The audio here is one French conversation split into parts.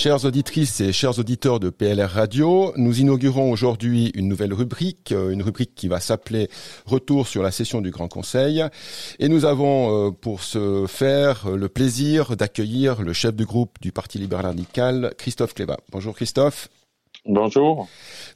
Chères auditrices et chers auditeurs de PLR Radio, nous inaugurons aujourd'hui une nouvelle rubrique, euh, une rubrique qui va s'appeler Retour sur la session du Grand Conseil. Et nous avons euh, pour ce faire le plaisir d'accueillir le chef du groupe du Parti libéral radical, Christophe Cléba. Bonjour Christophe. Bonjour.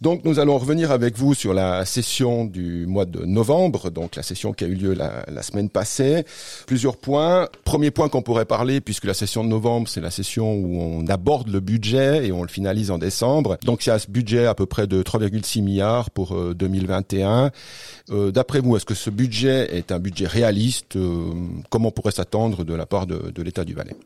Donc nous allons revenir avec vous sur la session du mois de novembre, donc la session qui a eu lieu la, semaine passée. Plusieurs points. Premier point qu'on pourrait parler, puisque la session de novembre, c'est la session où on aborde le budget et on le finalise en décembre. Donc il y a ce budget à peu près de 3,6 milliards pour 2021. Euh, euh, D'après vous, est-ce que ce budget est un budget réaliste? Euh, Comment on pourrait s'attendre de la part de, de l'État du Valais?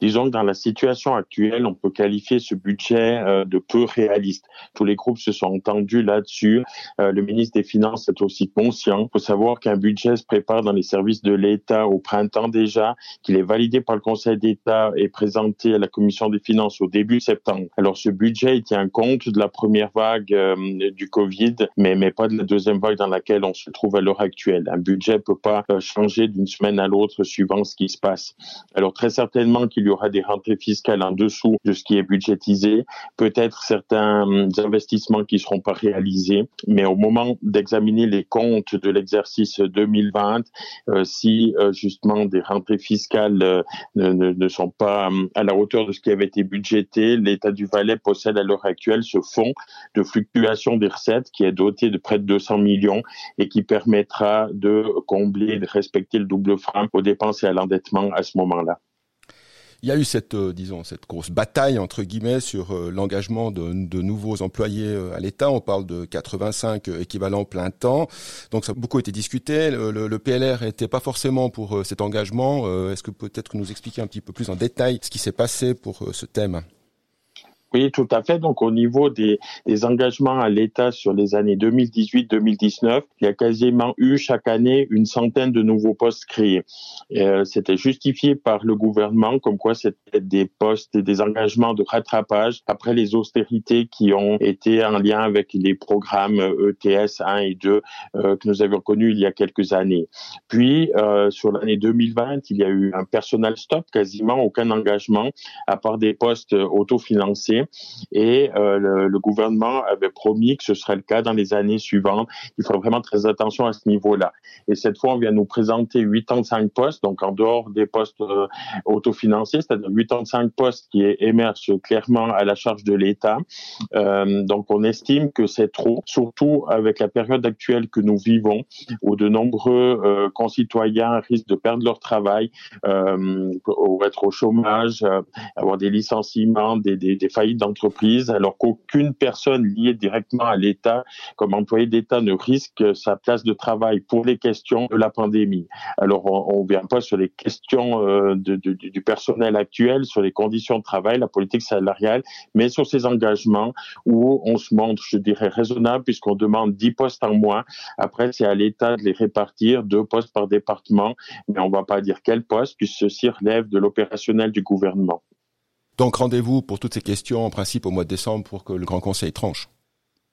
Disons que dans la situation actuelle, on peut qualifier ce budget euh, de peu réaliste. Tous les groupes se sont entendus là-dessus. Euh, le ministre des Finances est aussi conscient. Il faut savoir qu'un budget se prépare dans les services de l'État au printemps déjà, qu'il est validé par le Conseil d'État et présenté à la Commission des Finances au début septembre. Alors ce budget il tient compte de la première vague euh, du Covid, mais, mais pas de la deuxième vague dans laquelle on se trouve à l'heure actuelle. Un budget peut pas changer d'une semaine à l'autre suivant ce qui se passe. Alors très certainement qu'il y aura des rentrées fiscales en dessous de ce qui est budgétisé, peut-être certains hum, investissements qui seront pas réalisés, mais au moment d'examiner les comptes de l'exercice 2020, euh, si euh, justement des rentrées fiscales euh, ne, ne, sont pas hum, à la hauteur de ce qui avait été budgété, l'État du Valais possède à l'heure actuelle ce fonds de fluctuation des recettes qui est doté de près de 200 millions et qui permettra de combler, de respecter le double frein aux dépenses et à l'endettement à ce moment-là il y a eu cette, euh, disons, cette grosse bataille entre guillemets sur euh, l'engagement de, nouveaux employés euh, à l'État. On parle de 85 équivalents plein temps. Donc ça a beaucoup été discuté. Le, PLR n'était pas forcément pour cet engagement. Est-ce que peut-être nous expliquer un petit peu plus en détail ce qui s'est passé pour ce thème? Oui, tout à fait. Donc, au niveau des, engagements à l'État sur les années 2018-2019, il y a quasiment eu chaque année une centaine de nouveaux postes créés. Euh, c'était justifié par le gouvernement, comme quoi c'était des postes et des engagements de rattrapage après les austérités qui ont été en lien avec les programmes ETS 1 et 2 euh, que nous avions connus il y a quelques années. Puis, euh, sur l'année 2020, il y a eu un personnel stop, quasiment aucun engagement, à part des postes autofinancés et euh, le, gouvernement avait promis que ce serait le cas dans les années suivantes. Il faut vraiment très attention à ce niveau-là. Et cette fois, on vient nous présenter 85 postes, donc en dehors des postes euh, autofinancés, c'est-à-dire 85 postes qui émergent clairement à la charge de l'État. Euh, donc on estime que c'est trop, surtout avec la période actuelle que nous vivons, où de nombreux concitoyens risquent de perdre leur travail, ou être au chômage, avoir des licenciements, des faillites d'entreprise, alors qu'aucune personne liée directement à l'État, comme employé d'État, ne risque sa place de travail pour les questions de la pandémie. Alors, on ne vient pas sur les questions euh, du personnel actuel, sur les conditions de travail, la politique salariale, mais sur ces engagements où on se montre, je dirais, raisonnable, puisqu'on demande 10 postes en moins. Après, c'est à l'État de les répartir, deux postes par département, mais on ne va pas dire quel poste, puisque ceci relève de l'opérationnel du gouvernement. Donc rendez-vous pour toutes ces questions en principe au mois de décembre pour que le Grand Conseil tranche.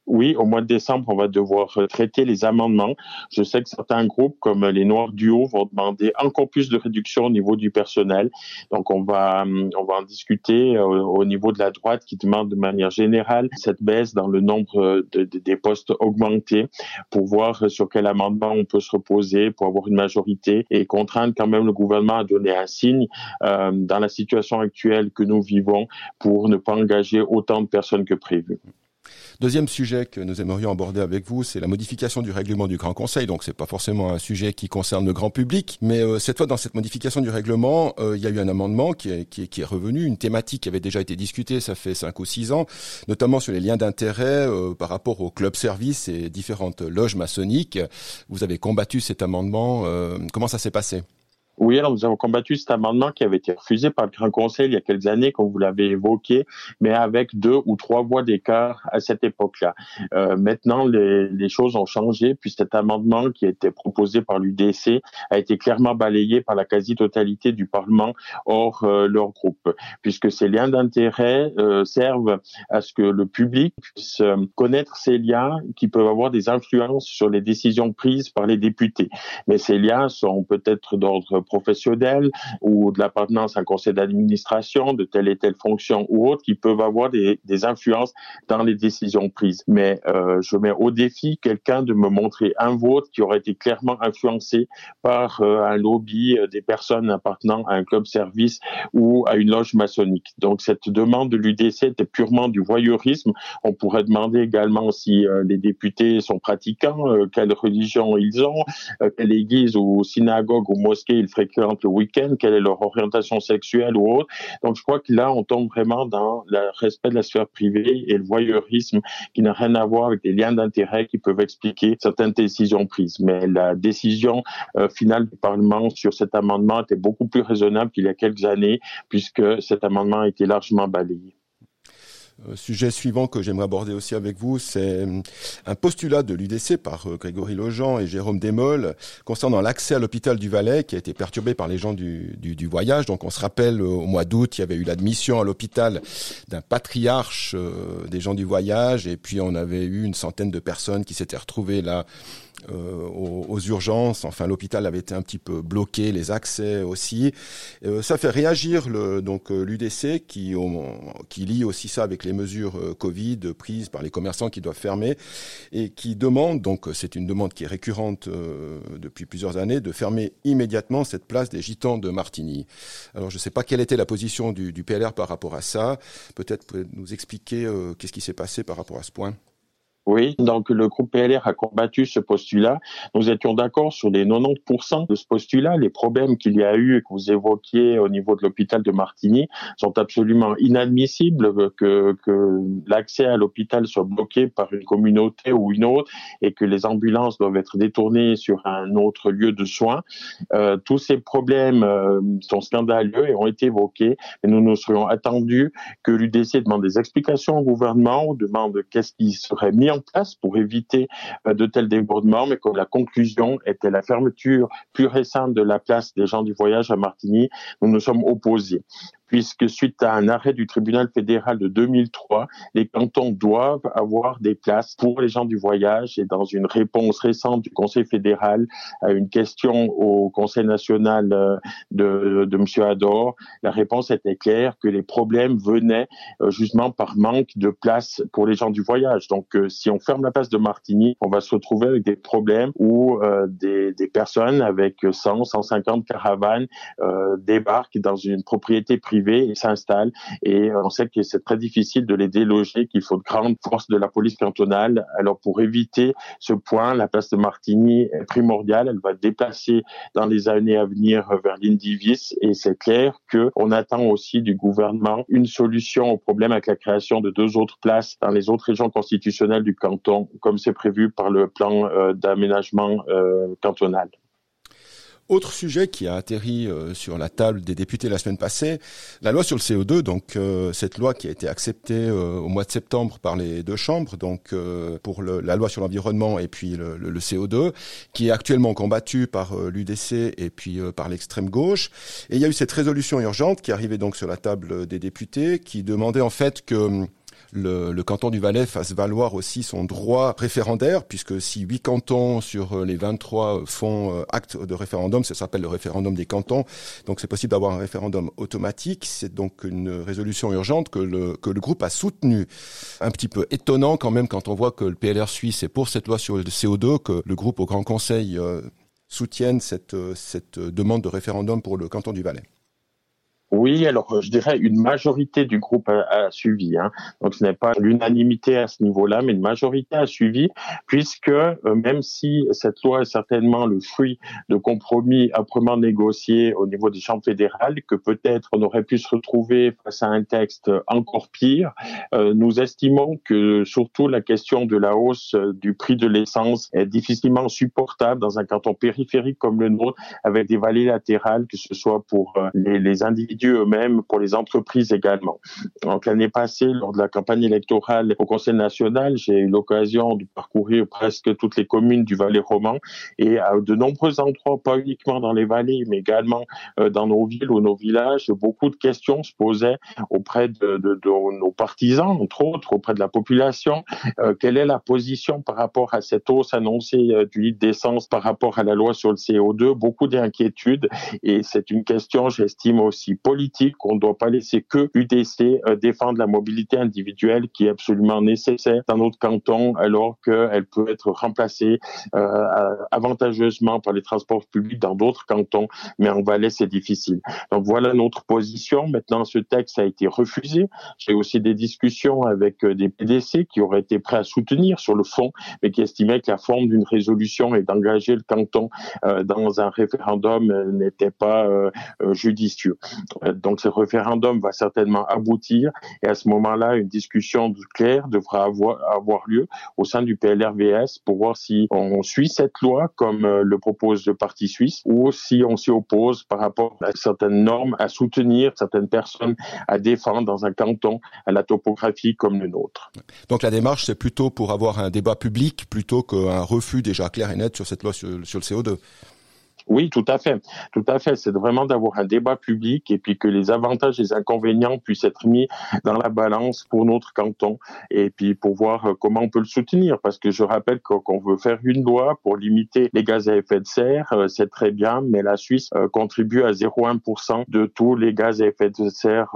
Oui, au mois de décembre, on va devoir euh, traiter les amendements. Je sais que certains groupes, comme les Noirs du Haut, vont demander encore plus de réduction au niveau du personnel. Donc, on va, hum, on va en discuter euh, au, niveau de la droite qui demande de manière générale cette baisse dans le nombre euh, de, des postes augmentés pour voir sur quel amendement on peut se reposer pour avoir une majorité et contraindre quand même le gouvernement à donner un signe dans la situation actuelle que nous vivons pour ne pas engager autant de personnes que prévu. Deuxième sujet que nous aimerions aborder avec vous, c'est la modification du règlement du Grand Conseil. Donc, c'est pas forcément un sujet qui concerne le grand public, mais euh, cette fois, dans cette modification du règlement, euh, il y a eu un amendement qui est, revenu, une thématique qui avait déjà été discutée, ça fait cinq ou six ans, notamment sur les liens d'intérêt euh, par rapport au club service et différentes loges maçonniques. Vous avez combattu cet amendement. comment ça s'est passé? Oui, alors nous avons combattu cet amendement qui avait été refusé par le Grand Conseil il y a quelques années, comme vous l'avez évoqué, mais avec deux ou trois voix d'écart à cette époque-là. Euh, maintenant, les, les, choses ont changé, puis cet amendement qui a été proposé par l'UDC a été clairement balayé par la quasi-totalité du Parlement hors euh, leur groupe, puisque ces liens d'intérêt euh, servent à ce que le public puisse euh, connaître ces liens qui peuvent avoir des influences sur les décisions prises par les députés. Mais ces liens sont peut-être d'ordre professionnelle ou de l'appartenance à un conseil d'administration de telle et telle fonction ou autre qui peuvent avoir des, des influences dans les décisions prises. Mais euh, je mets au défi quelqu'un de me montrer un vote qui aurait été clairement influencé par euh, un lobby des personnes appartenant à un club service ou à une loge maçonnique. Donc cette demande de l'UDC était purement du voyeurisme. On pourrait demander également si les députés sont pratiquants, quelle religion ils ont, quelle église ou synagogue ou mosquée ils fréquentent le week-end, quelle est leur orientation sexuelle ou autre. Donc je crois que là, on tombe vraiment dans le respect de la sphère privée et le voyeurisme qui n'a rien à voir avec des liens d'intérêt qui peuvent expliquer certaines décisions prises. Mais la décision euh, finale du Parlement sur cet amendement était beaucoup plus raisonnable qu'il y a quelques années, puisque cet amendement a été largement balayé. Euh, sujet suivant que j'aimerais aborder aussi avec vous, c'est euh, un postulat de l'UDC par euh, Grégory Lojean et Jérôme Desmolles concernant l'accès à l'hôpital du Valais qui a été perturbé par les gens du, du, du voyage. Donc on se rappelle au mois d'août, il y avait eu l'admission à l'hôpital d'un patriarche des gens du voyage et puis on avait eu une centaine de personnes qui s'étaient retrouvées là euh, aux, urgences. Enfin, l'hôpital avait été un petit peu bloqué, les accès aussi. Euh, ça fait réagir le, donc euh, l'UDC qui, qui lie aussi ça avec les mesures Covid prises par les commerçants qui doivent fermer et qui demande, donc c'est une demande qui est récurrente depuis plusieurs années, de fermer immédiatement cette place des Gitans de Martigny. Alors, je ne sais pas quelle était la position du, du PLR par rapport à ça. Peut-être pouvez nous expliquer qu'est-ce qui s'est passé par rapport à ce point? Oui, donc le groupe PLR a combattu ce postulat. Nous étions d'accord sur les 90% de ce postulat. Les problèmes qu'il y a eu et que vous évoquiez au niveau de l'hôpital de Martigny sont absolument inadmissibles, que, que l'accès à l'hôpital soit bloqué par une communauté ou une autre et que les ambulances doivent être détournées sur un autre lieu de soins. Euh, tous ces problèmes euh, sont scandaleux et ont été évoqués. Et nous nous serions attendus que l'UDC demande des explications au gouvernement, demande qu'est-ce qui serait mis place pour éviter euh, de tels débordements, mais comme la conclusion était la fermeture plus récente de la place des gens du voyage à Martigny, nous nous sommes opposés puisque suite à un arrêt du tribunal fédéral de 2003, les cantons doivent avoir des places pour les gens du voyage et dans une réponse récente du Conseil fédéral à une question au Conseil national euh, de, de M. Ador, la réponse était claire que les problèmes venaient euh, justement par manque de place pour les gens du voyage. Donc euh, si on ferme la place de Martigny, on va se retrouver avec des problèmes où des, des, personnes avec 100, 150 caravanes débarquent dans une propriété privée et s'installent. Et on sait que c'est très difficile de les déloger, qu'il faut de grandes forces de la police cantonale. Alors pour éviter ce point, la place de Martigny est primordiale. Elle va déplacer dans les années à venir vers l'Indivis. Et c'est clair qu'on attend aussi du gouvernement une solution au problème avec la création de deux autres places dans les autres régions constitutionnelles du canton, comme c'est prévu par le plan euh, d'aménagement euh, cantonal. Autre sujet qui a atterri euh, sur la table des députés la semaine passée, la loi sur le CO2, donc euh, cette loi qui a été acceptée euh, au mois de septembre par les deux chambres, donc pour le, la loi sur l'environnement et puis le, le, CO2, qui est actuellement combattue par l'UDC et puis par l'extrême gauche. Et il y a eu cette résolution urgente qui arrivait donc sur la table des députés, qui demandait en fait que le, canton du Valais fasse valoir aussi son droit référendaire, puisque si huit cantons sur euh, les 23 font euh, acte de référendum, ça s'appelle le référendum des cantons, donc c'est possible d'avoir un référendum automatique. C'est donc une résolution urgente que le, que le groupe a soutenue. Un petit peu étonnant quand même quand on voit que le PLR suisse est pour cette loi sur le CO2, que le groupe au Grand Conseil euh, soutienne cette, cette demande de référendum pour le canton du Valais. Oui, alors je dirais une majorité du groupe a, suivi. Hein. Donc ce n'est pas l'unanimité à ce niveau-là, mais une majorité a suivi, puisque euh, même si cette loi est certainement le fruit de compromis âprement négociés au niveau des chambres fédérales, que peut-être on aurait pu se retrouver face à un texte encore pire, euh, nous estimons que surtout la question de la hausse euh, du prix de l'essence est difficilement supportable dans un canton périphérique comme le nôtre, avec des vallées latérales, que ce soit pour les individus individus eux-mêmes, pour les entreprises également. Donc l'année passée, lors de la campagne électorale au Conseil national, j'ai eu l'occasion de parcourir presque toutes les communes du Valais roman et à de nombreux endroits, pas uniquement dans les vallées, mais également euh, dans nos villes ou nos villages, beaucoup de questions se posaient auprès de, nos partisans, entre autres, auprès de la population. Euh, quelle est la position par rapport à cette hausse annoncée euh, du litre d'essence par rapport à la loi sur le CO2 Beaucoup d'inquiétudes et c'est une question, j'estime aussi politique. On ne doit pas laisser que l'UDC défendre la mobilité individuelle qui est absolument nécessaire dans notre canton alors qu'elle peut être remplacée euh, avantageusement par les transports publics dans d'autres cantons, mais en Valais, c'est difficile. Donc voilà notre position. Maintenant, ce texte a été refusé. J'ai aussi des discussions avec euh, des PDC qui auraient été prêts à soutenir sur le fond, mais qui estimaient que la forme d'une résolution et d'engager le canton euh, dans un référendum n'était pas judicieux. Donc ce référendum va certainement aboutir et à ce moment-là, une discussion claire devra avoir, avoir lieu au sein du PLRVS pour voir si on suit cette loi comme euh, le propose le Parti suisse ou si on s'y oppose par rapport à certaines normes à soutenir, certaines personnes à défendre dans un canton à la topographie comme le nôtre. Donc la démarche, c'est plutôt pour avoir un débat public plutôt qu'un refus déjà clair et net sur cette loi sur, sur le CO2. Oui, tout à fait. Tout à fait. C'est vraiment d'avoir un débat public et puis que les avantages et les inconvénients puissent être mis dans la balance pour notre canton et puis pour voir euh, comment on peut le soutenir. Parce que je rappelle qu'on veut faire une loi pour limiter les gaz à effet de serre, euh, c'est très bien, mais la Suisse euh, contribue à 0,1% de tous les gaz à effet de serre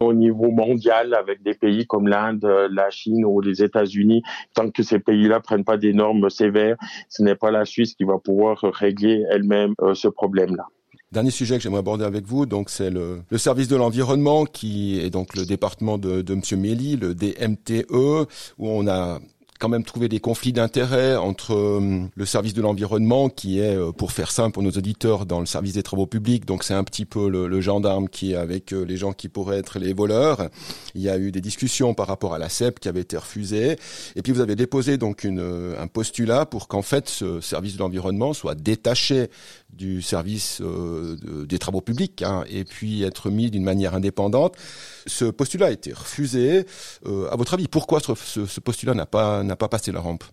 au niveau mondial avec des pays comme l'Inde, la Chine ou les États-Unis. Tant que ces pays-là prennent pas des normes sévères, ce n'est pas la Suisse qui va pouvoir régler elle-même euh, ce problème-là. Dernier sujet que j'aimerais aborder avec vous, donc c'est le, service de l'environnement qui est donc le département de, de Monsieur Méli, le DMTE, où on a quand même trouver des conflits d'intérêts entre euh, le service de l'environnement qui est, euh, pour faire simple pour nos auditeurs, dans le service des travaux publics. Donc c'est un petit peu le, gendarme qui est avec euh, les gens qui pourraient être les voleurs. Il y a eu des discussions par rapport à la CEP qui avait été refusée. Et puis vous avez déposé donc une, un postulat pour qu'en fait ce service de l'environnement soit détaché du service des travaux publics hein, et puis être mis d'une manière indépendante. Ce postulat a été refusé. à votre avis, pourquoi ce, ce postulat n'a pas n'a pas passé la rampe?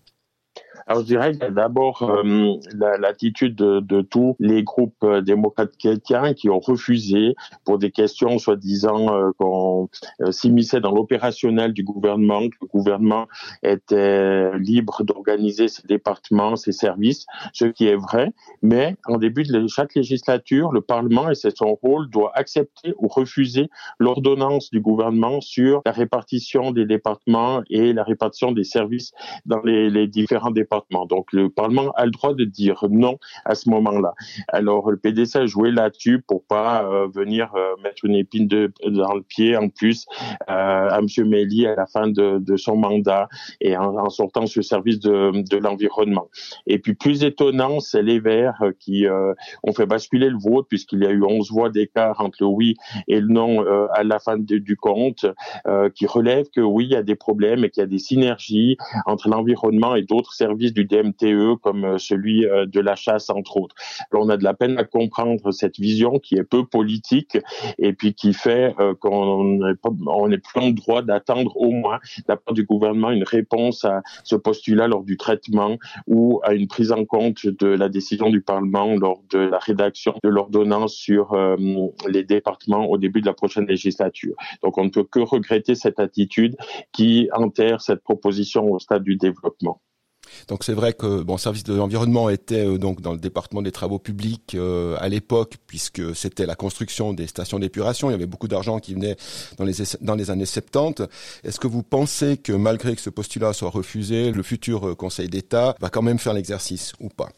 Alors je dirais qu'il y a d'abord euh, l'attitude de, de, tous les groupes euh, démocrates chrétiens qui ont refusé pour des questions soi-disant euh, qu'on euh, s'immisçait dans l'opérationnel du gouvernement, que le gouvernement était libre d'organiser ses départements, ses services, ce qui est vrai. Mais en début de chaque législature, le Parlement, et c'est son rôle, doit accepter ou refuser l'ordonnance du gouvernement sur la répartition des départements et la répartition des services dans les, les différents départements donc le Parlement a le droit de dire non à ce moment-là. Alors le PDC a joué là-dessus pour pas euh, venir euh, mettre une épine de, dans le pied en plus euh, à M. Méli à la fin de, de son mandat et en, en, sortant ce service de, de l'environnement. Et puis plus étonnant, c'est les Verts qui ont fait basculer le vote puisqu'il y a eu 11 voix d'écart entre le oui et le non à la fin du compte, qui relève que oui, il y a des problèmes et qu'il y a des synergies entre l'environnement et d'autres services du DMTE comme euh, celui euh, de la chasse entre autres. On a de la peine à comprendre cette vision qui est peu politique et puis qui fait euh, qu'on n'est plus en droit d'attendre au moins de la part du gouvernement une réponse à ce postulat lors du traitement ou à une prise en compte de la décision du Parlement lors de la rédaction de l'ordonnance sur les départements au début de la prochaine législature. Donc on ne peut que regretter cette attitude qui enterre cette proposition au stade du développement. Donc c'est vrai que bon, service de l'environnement était euh, donc dans le département des travaux publics euh, à l'époque, puisque c'était la construction des stations d'épuration. Il y avait beaucoup d'argent qui venait dans les dans les années 70. Est-ce que vous pensez que malgré que ce postulat soit refusé, le futur euh, Conseil d'État va quand même faire l'exercice ou pas?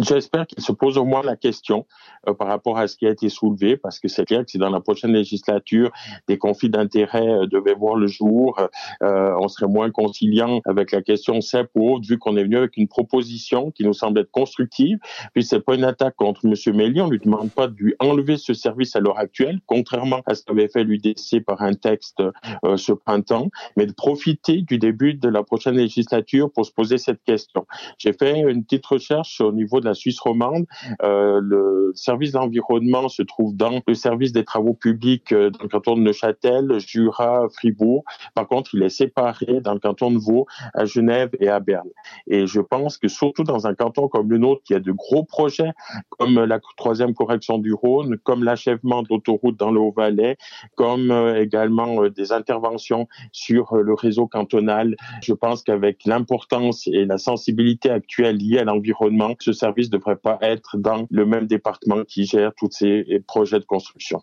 J'espère qu'il se pose au moins la question euh, par rapport à ce qui a été soulevé, parce que c'est clair que si dans la prochaine législature des conflits d'intérêts euh, devaient voir le jour, euh, on serait moins conciliant avec la question CEP ou autre, vu qu'on est venu avec une proposition qui nous semble être constructive. Puis c'est pas une attaque contre M. Méli, on lui demande pas de lui enlever ce service à l'heure actuelle, contrairement à ce qu'avait fait l'UDC par un texte euh, ce printemps, mais de profiter du début de la prochaine législature pour se poser cette question. J'ai fait une petite recherche au niveau de la Suisse romande. Euh, le service d'environnement se trouve dans le service des travaux publics euh, dans le canton de Neuchâtel, Jura, Fribourg. Par contre, il est séparé dans le canton de Vaud, à Genève et à Berne. Et je pense que surtout dans un canton comme le nôtre, qui a de gros projets, comme la troisième correction du Rhône, comme l'achèvement d'autoroutes dans le Haut-Valais, comme euh, également des interventions sur le réseau cantonal, je pense qu'avec l'importance et la sensibilité actuelle liée à l'environnement, ce service ne devrait pas être dans le même département qui gère tous ces projets de construction.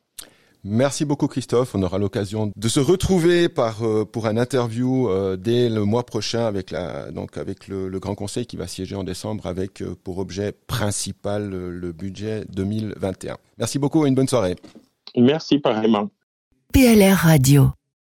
Merci beaucoup Christophe. On aura l'occasion de se retrouver par euh, pour un interview euh, dès le mois prochain avec la donc avec le, Grand Conseil qui va siéger en décembre avec euh, pour objet principal le budget 2021. Merci beaucoup et une bonne soirée. Merci pareillement. PLR Radio.